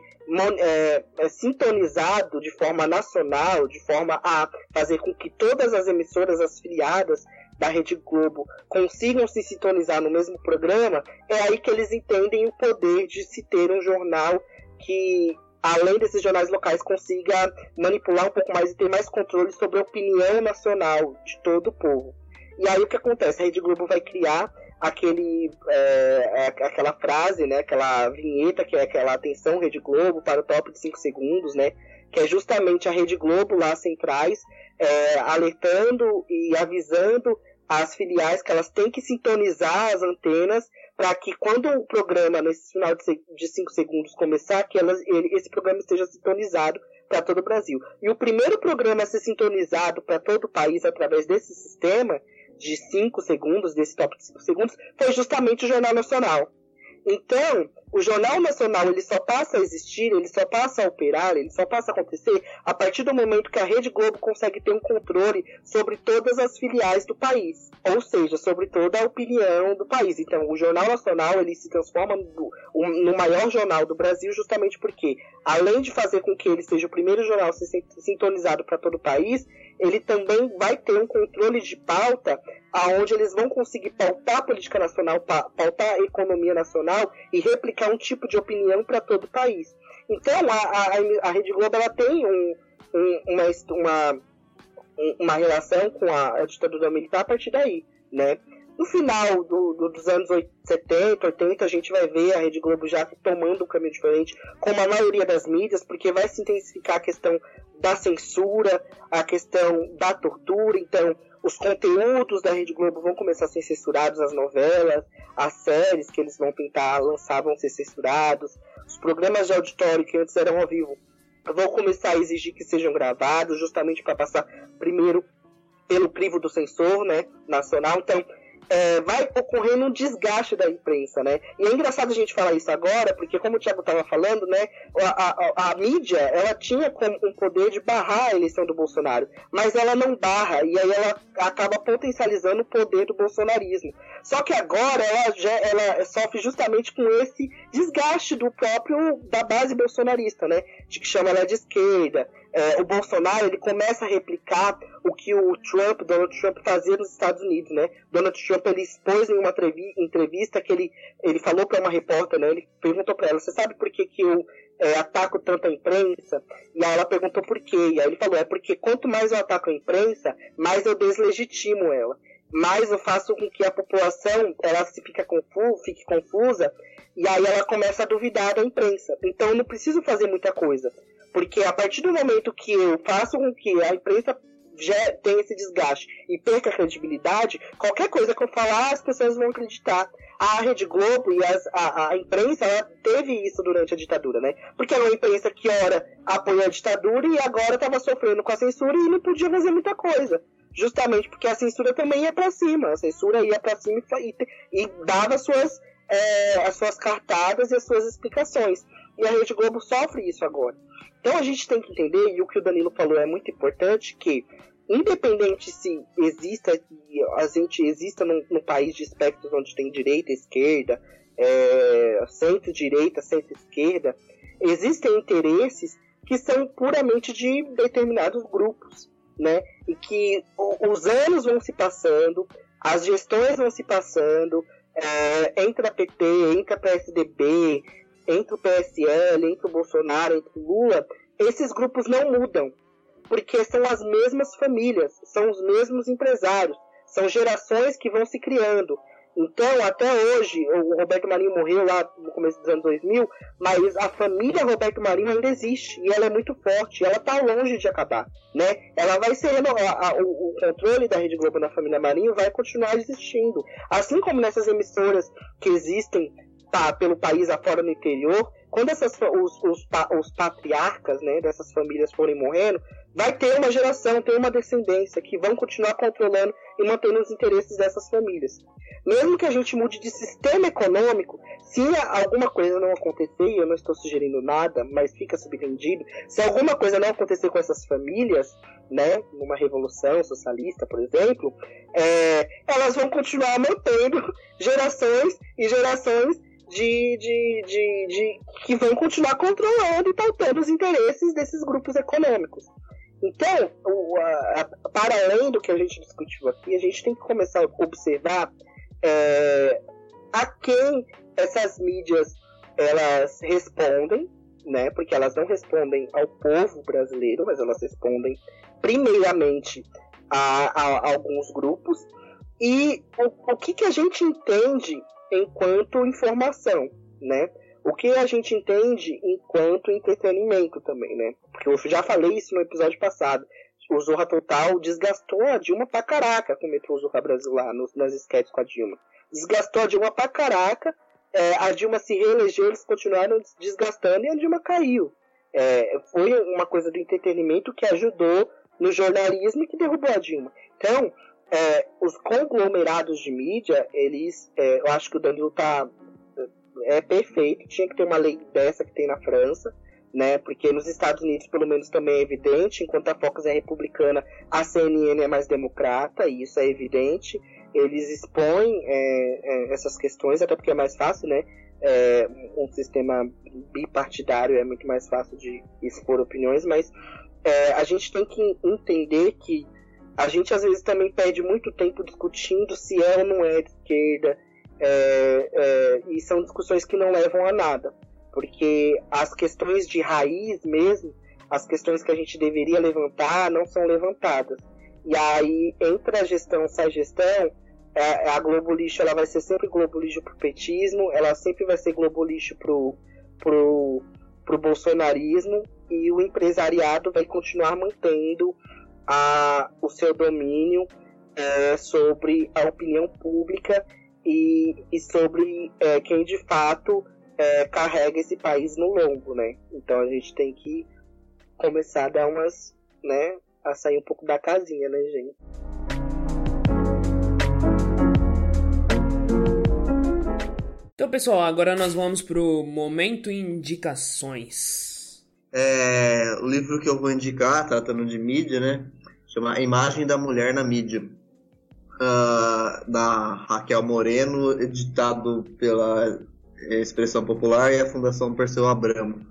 é, é, sintonizado de forma nacional, de forma a fazer com que todas as emissoras, as filiadas da Rede Globo consigam se sintonizar no mesmo programa, é aí que eles entendem o poder de se ter um jornal que, além desses jornais locais, consiga manipular um pouco mais e ter mais controle sobre a opinião nacional de todo o povo. E aí o que acontece? A Rede Globo vai criar aquele é, é, aquela frase, né, aquela vinheta que é aquela atenção Rede Globo para o top de 5 segundos, né, que é justamente a Rede Globo lá centrais é, alertando e avisando as filiais que elas têm que sintonizar as antenas para que quando o programa nesse final de 5 segundos começar, que elas, ele, esse programa esteja sintonizado para todo o Brasil. E o primeiro programa a ser sintonizado para todo o país através desse sistema de 5 segundos, desse top de 5 segundos, foi justamente o Jornal Nacional. Então, o Jornal Nacional ele só passa a existir, ele só passa a operar, ele só passa a acontecer a partir do momento que a Rede Globo consegue ter um controle sobre todas as filiais do país, ou seja, sobre toda a opinião do país. Então, o Jornal Nacional ele se transforma no, no maior jornal do Brasil justamente porque, além de fazer com que ele seja o primeiro jornal sintonizado para todo o país, ele também vai ter um controle de pauta aonde eles vão conseguir pautar a política nacional, pautar a economia nacional e replicar um tipo de opinião para todo o país. Então, a, a, a Rede Globo ela tem um, um, uma, uma, uma relação com a, ditadura militar a partir daí, né? No final do, do, dos anos 70, 80, a gente vai ver a Rede Globo já tomando um caminho diferente, como a maioria das mídias, porque vai se intensificar a questão da censura, a questão da tortura. Então, os conteúdos da Rede Globo vão começar a ser censurados, as novelas, as séries que eles vão tentar lançar vão ser censurados, os programas de auditório que antes eram ao vivo vão começar a exigir que sejam gravados, justamente para passar primeiro pelo crivo do censor né, nacional. Então, é, vai ocorrendo um desgaste da imprensa, né? E é engraçado a gente falar isso agora, porque como o Thiago estava falando, né, a, a, a, mídia, ela tinha como um poder de barrar a eleição do Bolsonaro, mas ela não barra, e aí ela acaba potencializando o poder do bolsonarismo. Só que agora ela, já, ela sofre justamente com esse desgaste do próprio, da base bolsonarista, né? De que chama ela de esquerda, é, o Bolsonaro ele começa a replicar o que o Trump, Donald Trump fazia nos Estados Unidos, né? Donald Trump ele expôs em uma entrevista que ele, ele falou para uma repórter, né? Ele perguntou para ela, você sabe por que, que eu é, ataco tanto a imprensa? E aí ela perguntou por quê. E aí ele falou, é porque quanto mais eu ataco a imprensa, mais eu deslegitimo ela. Mais eu faço com que a população ela se fica confusa, fique confusa e aí ela começa a duvidar da imprensa. Então eu não preciso fazer muita coisa. Porque a partir do momento que eu faço com que a imprensa já tenha esse desgaste e perca a credibilidade, qualquer coisa que eu falar, as pessoas vão acreditar. A Rede Globo e as, a, a, imprensa ela teve isso durante a ditadura, né? Porque era uma imprensa que ora apoiou a ditadura e agora estava sofrendo com a censura e não podia fazer muita coisa. Justamente porque a censura também ia para cima. A censura ia para cima e, e, e dava suas, é, as suas cartadas e as suas explicações. E a Rede Globo sofre isso agora. Então a gente tem que entender, e o que o Danilo falou é muito importante, que independente se exista a gente exista num, num país de espectros onde tem direita, esquerda, é, centro-direita, centro-esquerda, existem interesses que são puramente de determinados grupos, né? E que os anos vão se passando, as gestões vão se passando, é, entra PT, entra PSDB, entre o PSL, entre o Bolsonaro, entre o Lula, esses grupos não mudam, porque são as mesmas famílias, são os mesmos empresários, são gerações que vão se criando. Então, até hoje, o Roberto Marinho morreu lá no começo dos anos 2000, mas a família Roberto Marinho ainda existe e ela é muito forte, ela está longe de acabar, né? Ela vai ser o, controle da Rede Globo na família Marinho vai continuar existindo, assim como nessas emissoras que existem tá, pelo país afora no interior, quando essas, os, os, os patriarcas né, dessas famílias forem morrendo, vai ter uma geração, ter uma descendência que vão continuar controlando e mantendo os interesses dessas famílias. Mesmo que a gente mude de sistema econômico, se alguma coisa não acontecer, e eu não estou sugerindo nada, mas fica subentendido, se alguma coisa não acontecer com essas famílias, né, numa revolução socialista, por exemplo, é, elas vão continuar mantendo gerações e gerações de, de, de, de, que vão continuar controlando e pautando os interesses desses grupos econômicos. Então, o, a, a, para além do que a gente discutiu aqui, a gente tem que começar a observar é, a quem essas mídias elas respondem, né? Porque elas não respondem ao povo brasileiro, mas elas respondem primeiramente a, a, a alguns grupos e o, o que, que a gente entende enquanto informação, né? O que a gente entende enquanto entretenimento também, né? Porque eu já falei isso no episódio passado. O Zorra Total desgastou a Dilma pra caraca com o Zorra Brasil lá, nos, nas sketches com a Dilma. Desgastou a Dilma pra caraca, é, a Dilma se reelegeu, eles continuaram desgastando e a Dilma caiu. É, foi uma coisa do entretenimento que ajudou no jornalismo e que derrubou a Dilma. Então, é, os conglomerados de mídia, eles. É, eu acho que o Danilo tá. É perfeito, tinha que ter uma lei dessa que tem na França, né? Porque nos Estados Unidos, pelo menos, também é evidente, enquanto a Fox é republicana, a CNN é mais democrata, e isso é evidente. Eles expõem é, é, essas questões, até porque é mais fácil, né? É, um sistema bipartidário é muito mais fácil de expor opiniões, mas é, a gente tem que entender que a gente às vezes também perde muito tempo discutindo se é ou não é de esquerda, é, é, e são discussões que não levam a nada, porque as questões de raiz mesmo, as questões que a gente deveria levantar, não são levantadas. E aí, entre a gestão e a gestão, é, a Globo Lixo ela vai ser sempre Globo Lixo pro petismo, ela sempre vai ser Globo Lixo pro, pro, pro bolsonarismo, e o empresariado vai continuar mantendo a, o seu domínio é, sobre a opinião pública e, e sobre é, quem de fato é, carrega esse país no lombo, né? Então a gente tem que começar a dar umas, né, a sair um pouco da casinha, né, gente? Então, pessoal, agora nós vamos pro momento indicações. É, o livro que eu vou indicar, tratando de mídia, né? Chama Imagem da Mulher na Mídia. Uh, da Raquel Moreno, editado pela Expressão Popular e a Fundação Perseu Abramo.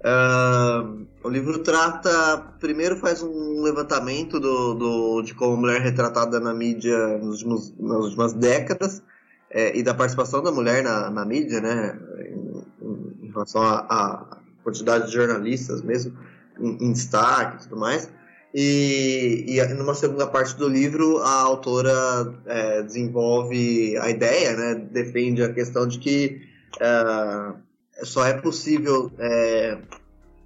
Uh, o livro trata, primeiro faz um levantamento do, do, de como a mulher é retratada na mídia nos últimos, nas últimas décadas é, e da participação da mulher na, na mídia, né, em, em relação a quantidade de jornalistas mesmo em, em destaque e tudo mais. E, e numa segunda parte do livro, a autora é, desenvolve a ideia, né, defende a questão de que é, só é possível é,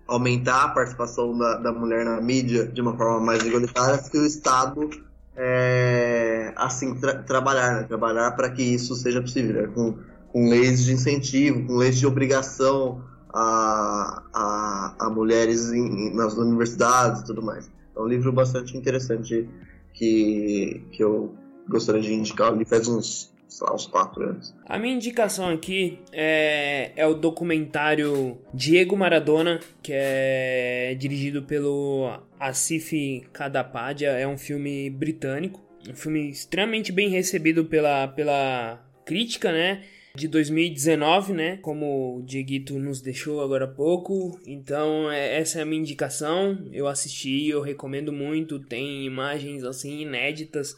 aumentar a participação da, da, mulher na mídia de uma forma mais igualitária se o Estado é, assim tra trabalhar, né, trabalhar para que isso seja possível, né, com, com leis de incentivo, com leis de obrigação a, a, a mulheres em, nas universidades e tudo mais. É um livro bastante interessante que, que eu gostaria de indicar. Ele faz uns, lá, uns quatro anos. A minha indicação aqui é, é o documentário Diego Maradona, que é dirigido pelo Asif Kadapadia. É um filme britânico. Um filme extremamente bem recebido pela, pela crítica, né? De 2019, né? Como o Dieguito nos deixou agora há pouco. Então, é, essa é a minha indicação. Eu assisti, eu recomendo muito. Tem imagens assim inéditas,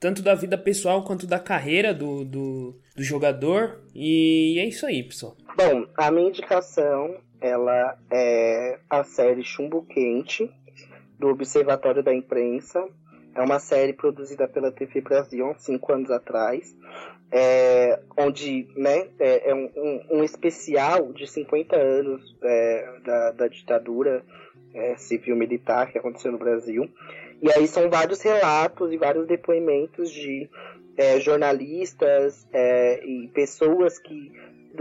tanto da vida pessoal quanto da carreira do, do, do jogador. E é isso aí, pessoal. Bom, a minha indicação ela é a série Chumbo Quente do Observatório da Imprensa. É uma série produzida pela TV Brasil há cinco anos atrás é, onde né, é, é um, um, um, especial de 50 anos é, da, da, ditadura é, civil-militar que aconteceu no Brasil. E aí são vários relatos e vários depoimentos de é, jornalistas é, e pessoas que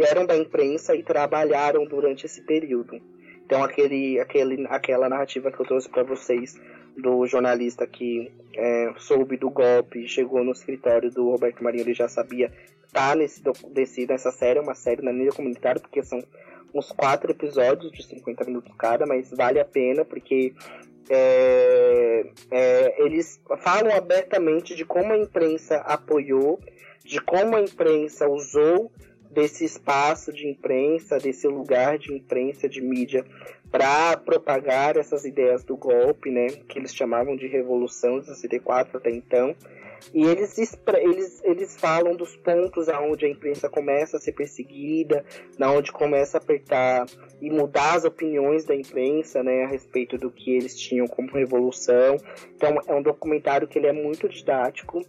eram da imprensa e trabalharam durante esse período. Então aquele, aquele, aquela narrativa que eu trouxe para vocês do jornalista que é, soube do golpe, chegou no escritório do Roberto Marinho, ele já sabia, tá nesse, desse, nessa série, uma série na mídia comunitária, porque são uns quatro episódios de 50 minutos cada, mas vale a pena porque é, é, eles falam abertamente de como a imprensa apoiou, de como a imprensa usou desse espaço de imprensa, desse lugar de imprensa, de mídia, para propagar essas ideias do golpe, né, que eles chamavam de revolução de 64 até então. E eles, eles, eles falam dos pontos aonde a imprensa começa a ser perseguida, na onde começa a apertar e mudar as opiniões da imprensa, né, a respeito do que eles tinham como revolução. Então é um documentário que ele é muito didático,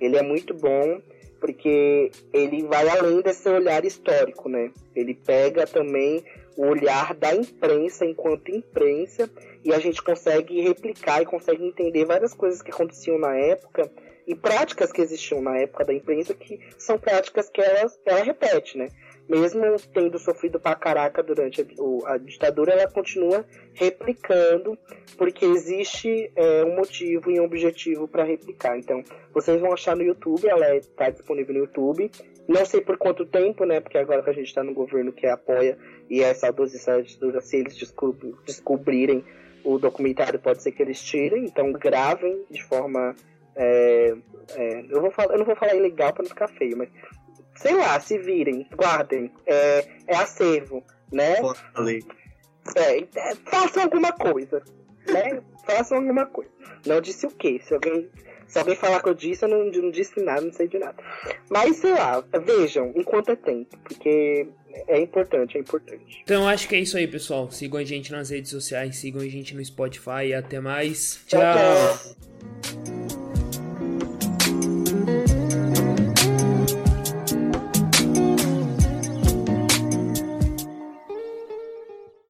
ele é muito bom porque ele vai além desse olhar histórico, né? Ele pega também o olhar da imprensa enquanto imprensa e a gente consegue replicar e consegue entender várias coisas que aconteciam na época e práticas que existiam na época da imprensa que são práticas que ela, ela repete, né? Mesmo tendo sofrido pra caraca durante a, a ditadura, ela continua replicando, porque existe é, um motivo e um objetivo para replicar. Então, vocês vão achar no YouTube, ela está disponível no YouTube. Não sei por quanto tempo, né? Porque agora que a gente está no governo que apoia e é saudosista da ditadura, se eles descobrirem o documentário, pode ser que eles tirem. Então, gravem de forma é, é, eu, vou falar, eu não vou falar ilegal para não ficar feio, mas sei lá, se virem, guardem. É, é acervo, né? É, é, façam alguma coisa, né? façam alguma coisa. Não disse o quê? Se alguém, se alguém falar que eu disse, eu não, não disse nada, não sei de nada. Mas sei lá, vejam enquanto é tempo, porque é importante, é importante. Então acho que é isso aí, pessoal. Sigam a gente nas redes sociais, sigam a gente no Spotify e até mais. tchau. tchau.